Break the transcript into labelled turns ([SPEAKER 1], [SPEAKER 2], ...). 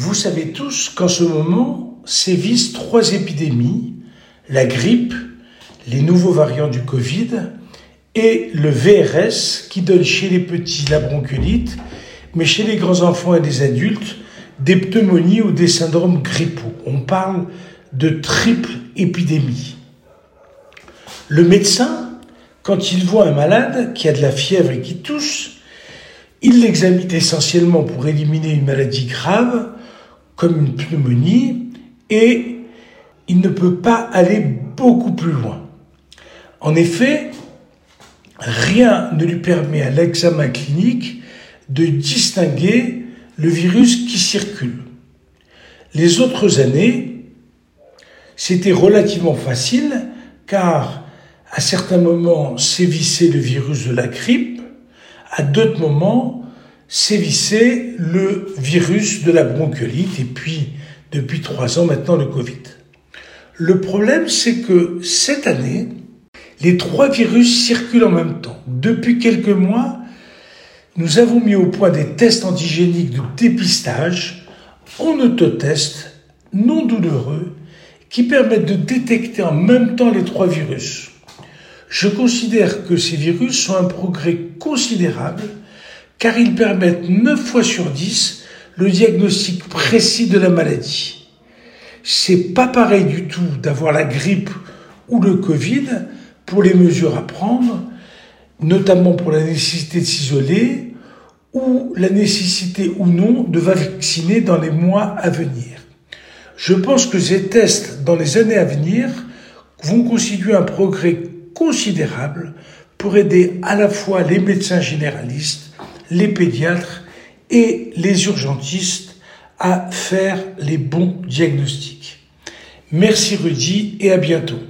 [SPEAKER 1] Vous savez tous qu'en ce moment sévissent trois épidémies, la grippe, les nouveaux variants du Covid et le VRS qui donne chez les petits la bronchiolite, mais chez les grands enfants et les adultes des pneumonies ou des syndromes grippaux. On parle de triple épidémie. Le médecin, quand il voit un malade qui a de la fièvre et qui tousse, il l'examine essentiellement pour éliminer une maladie grave, comme une pneumonie, et il ne peut pas aller beaucoup plus loin. En effet, rien ne lui permet à l'examen clinique de distinguer le virus qui circule. Les autres années, c'était relativement facile car à certains moments sévissait le virus de la grippe, à d'autres moments sévissait le virus de la bronchiolite et puis depuis trois ans maintenant le Covid. Le problème c'est que cette année, les trois virus circulent en même temps. Depuis quelques mois, nous avons mis au point des tests antigéniques de dépistage en autotest non douloureux qui permettent de détecter en même temps les trois virus. Je considère que ces virus sont un progrès considérable car ils permettent 9 fois sur 10 le diagnostic précis de la maladie. C'est pas pareil du tout d'avoir la grippe ou le Covid pour les mesures à prendre, notamment pour la nécessité de s'isoler ou la nécessité ou non de vacciner dans les mois à venir. Je pense que ces tests dans les années à venir vont constituer un progrès considérable pour aider à la fois les médecins généralistes, les pédiatres et les urgentistes à faire les bons diagnostics. Merci Rudy et à bientôt.